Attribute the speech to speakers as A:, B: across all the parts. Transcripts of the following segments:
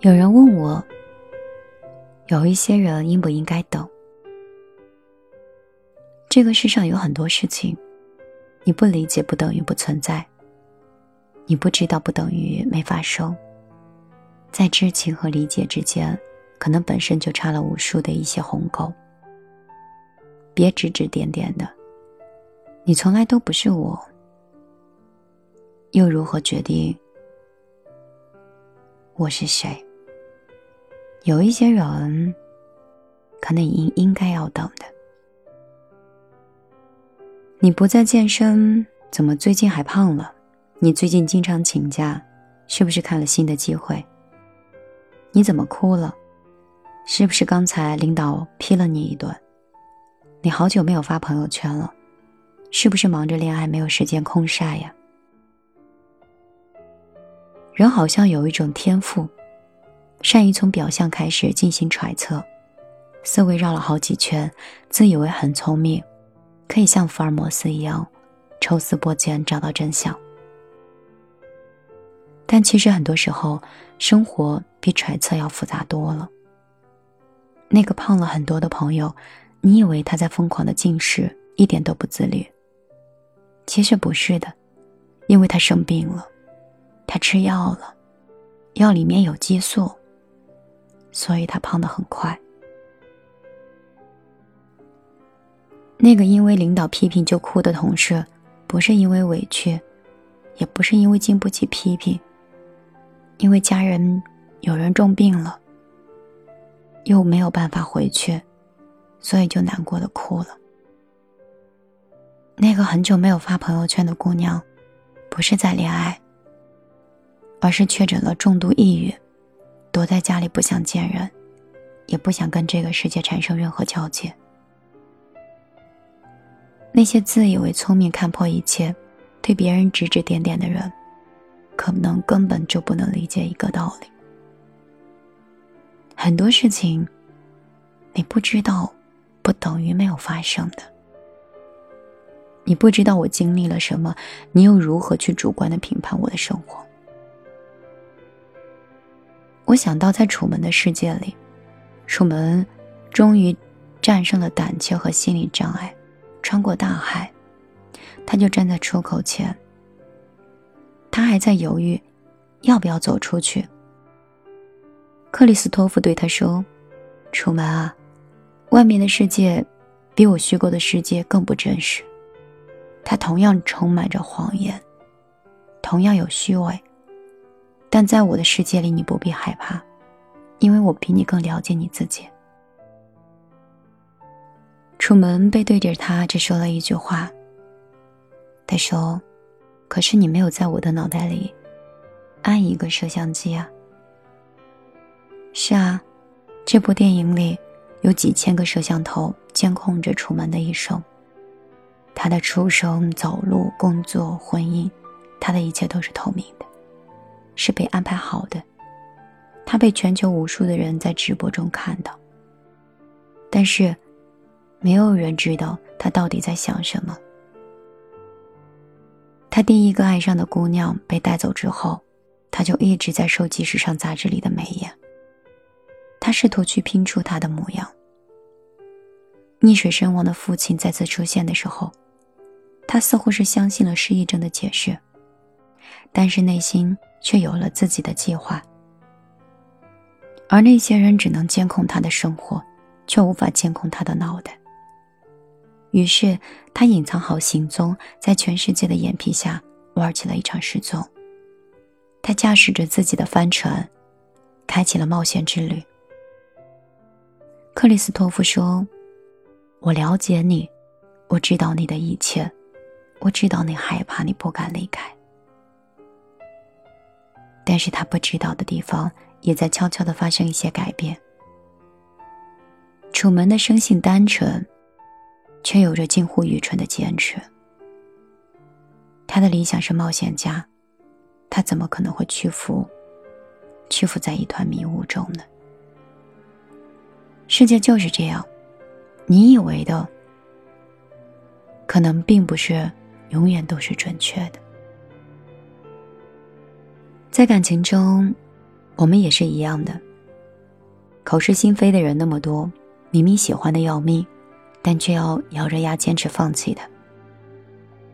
A: 有人问我，有一些人应不应该等？这个世上有很多事情，你不理解不等于不存在，你不知道不等于没发生。在知情和理解之间，可能本身就差了无数的一些鸿沟。别指指点点的，你从来都不是我，又如何决定我是谁？有一些人，可能应应该要等的。你不再健身，怎么最近还胖了？你最近经常请假，是不是看了新的机会？你怎么哭了？是不是刚才领导批了你一顿？你好久没有发朋友圈了，是不是忙着恋爱没有时间空晒呀？人好像有一种天赋。善于从表象开始进行揣测，思维绕了好几圈，自以为很聪明，可以像福尔摩斯一样抽丝剥茧找到真相。但其实很多时候，生活比揣测要复杂多了。那个胖了很多的朋友，你以为他在疯狂的进食，一点都不自律。其实不是的，因为他生病了，他吃药了，药里面有激素。所以他胖得很快。那个因为领导批评就哭的同事，不是因为委屈，也不是因为经不起批评，因为家人有人重病了，又没有办法回去，所以就难过的哭了。那个很久没有发朋友圈的姑娘，不是在恋爱，而是确诊了重度抑郁。躲在家里不想见人，也不想跟这个世界产生任何交接。那些自以为聪明、看破一切、对别人指指点点的人，可能根本就不能理解一个道理：很多事情你不知道，不等于没有发生的。你不知道我经历了什么，你又如何去主观的评判我的生活？我想到，在楚门的世界里，楚门终于战胜了胆怯和心理障碍，穿过大海，他就站在出口前。他还在犹豫，要不要走出去。克里斯托夫对他说：“楚门啊，外面的世界比我虚构的世界更不真实，它同样充满着谎言，同样有虚伪。”但在我的世界里，你不必害怕，因为我比你更了解你自己。楚门背对着他，只说了一句话。他说：“可是你没有在我的脑袋里安一个摄像机啊。”是啊，这部电影里有几千个摄像头监控着楚门的一生。他的出生、走路、工作、婚姻，他的一切都是透明的。是被安排好的，他被全球无数的人在直播中看到。但是，没有人知道他到底在想什么。他第一个爱上的姑娘被带走之后，他就一直在收集时尚杂志里的美颜。他试图去拼出她的模样。溺水身亡的父亲再次出现的时候，他似乎是相信了失忆症的解释，但是内心。却有了自己的计划，而那些人只能监控他的生活，却无法监控他的脑袋。于是，他隐藏好行踪，在全世界的眼皮下玩起了一场失踪。他驾驶着自己的帆船，开启了冒险之旅。克里斯托夫说：“我了解你，我知道你的一切，我知道你害怕，你不敢离开。”但是他不知道的地方，也在悄悄的发生一些改变。楚门的生性单纯，却有着近乎愚蠢的坚持。他的理想是冒险家，他怎么可能会屈服？屈服在一团迷雾中呢？世界就是这样，你以为的，可能并不是永远都是准确的。在感情中，我们也是一样的。口是心非的人那么多，明明喜欢的要命，但却要咬着牙坚持放弃的。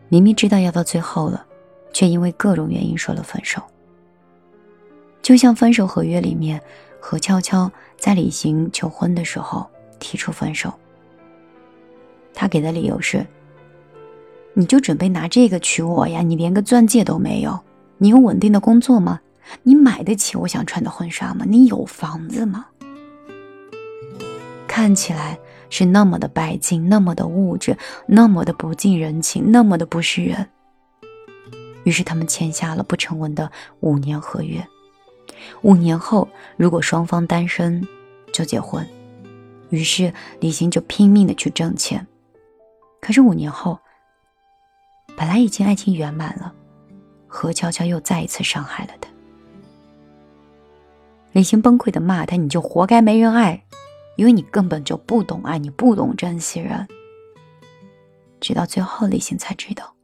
A: 明明知道要到最后了，却因为各种原因说了分手。就像分手合约里面，何悄悄在李行求婚的时候提出分手。他给的理由是：“你就准备拿这个娶我呀？你连个钻戒都没有，你有稳定的工作吗？你买得起我想穿的婚纱吗？你有房子吗？”看起来是那么的拜金，那么的物质，那么的不近人情，那么的不是人。于是他们签下了不成文的五年合约。五年后，如果双方单身，就结婚。于是李行就拼命的去挣钱。可是五年后，本来已经爱情圆满了，何悄悄又再一次伤害了他。李行崩溃的骂他：“你就活该没人爱。”因为你根本就不懂爱，你不懂珍惜人。直到最后，李行才知道，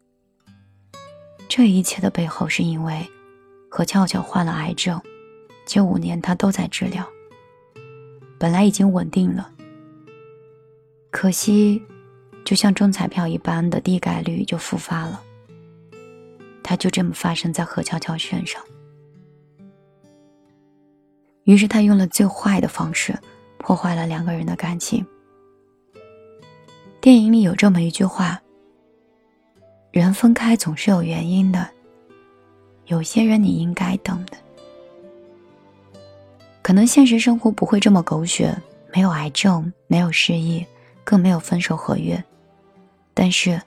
A: 这一切的背后是因为何俏俏患了癌症，这五年他都在治疗。本来已经稳定了，可惜，就像中彩票一般的低概率就复发了。他就这么发生在何俏俏身上。于是他用了最坏的方式。破坏了两个人的感情。电影里有这么一句话：“人分开总是有原因的，有些人你应该等的。”可能现实生活不会这么狗血，没有癌症，没有失忆，更没有分手合约，但是，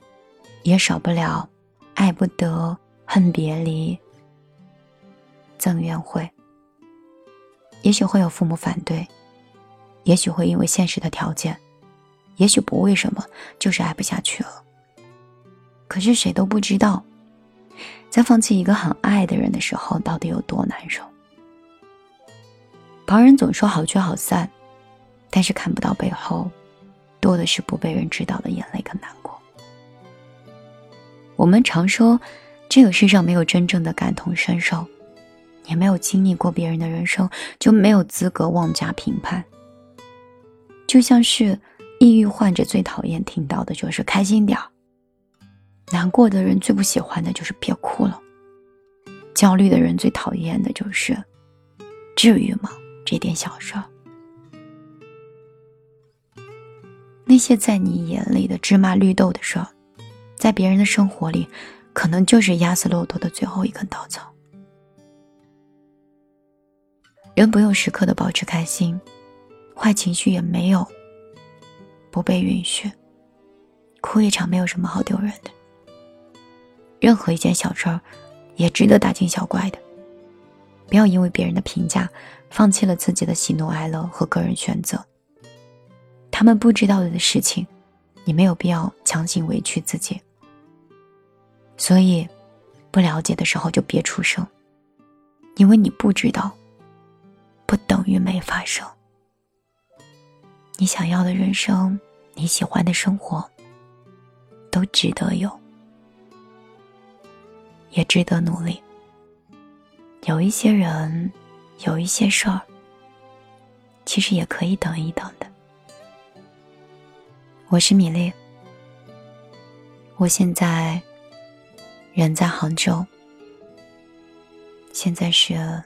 A: 也少不了爱不得、恨别离、赠怨会。也许会有父母反对。也许会因为现实的条件，也许不为什么，就是爱不下去了。可是谁都不知道，在放弃一个很爱的人的时候，到底有多难受。旁人总说好聚好散，但是看不到背后，多的是不被人知道的眼泪跟难过。我们常说，这个世上没有真正的感同身受，也没有经历过别人的人生，就没有资格妄加评判。就像是抑郁患者最讨厌听到的就是开心点儿，难过的人最不喜欢的就是别哭了，焦虑的人最讨厌的就是至于吗？这点小事儿，那些在你眼里的芝麻绿豆的事儿，在别人的生活里，可能就是压死骆驼的最后一根稻草。人不用时刻的保持开心。坏情绪也没有不被允许，哭一场没有什么好丢人的。任何一件小事儿，也值得大惊小怪的。不要因为别人的评价，放弃了自己的喜怒哀乐和个人选择。他们不知道的事情，你没有必要强行委屈自己。所以，不了解的时候就别出声，因为你不知道，不等于没发生。你想要的人生，你喜欢的生活，都值得有，也值得努力。有一些人，有一些事儿，其实也可以等一等的。我是米粒，我现在人在杭州，现在是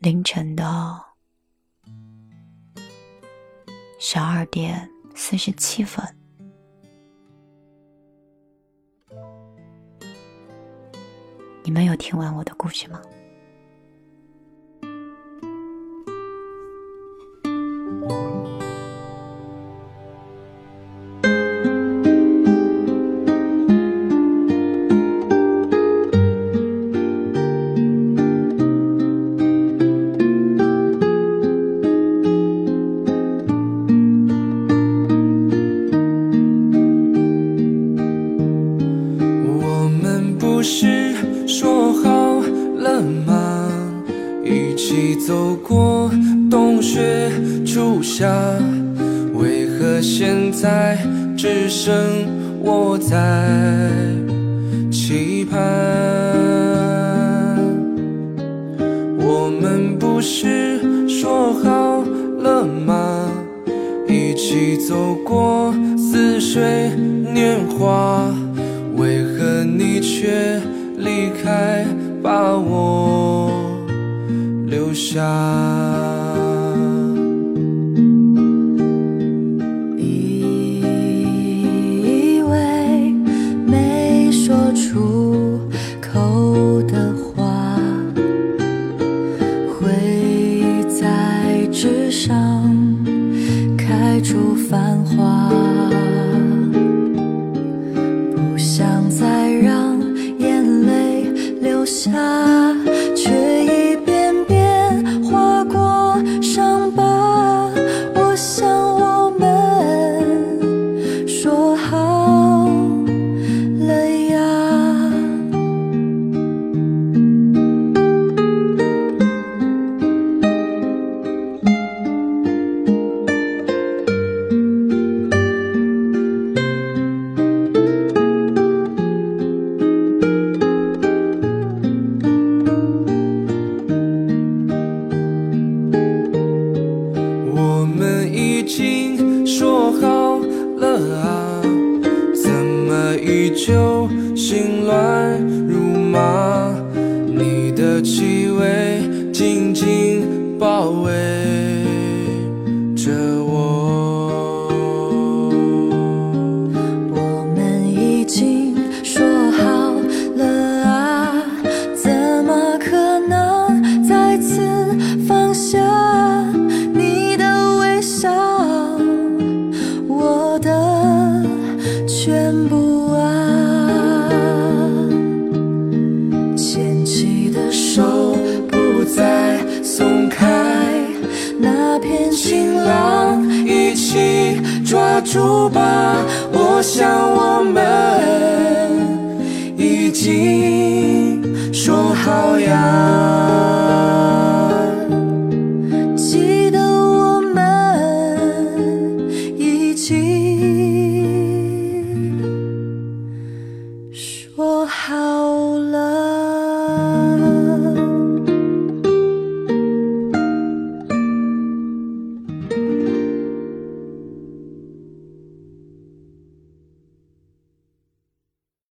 A: 凌晨的。十二点四十七分，你们有听完我的故事吗？
B: 我在期盼我们不是说好了吗？一起走过似水年华为何你却离开把我留下？time. 的气味紧紧包围着我。我们已经说好了啊怎么可能再次放下你的微笑？我的全部出吧我想我们已经说好呀。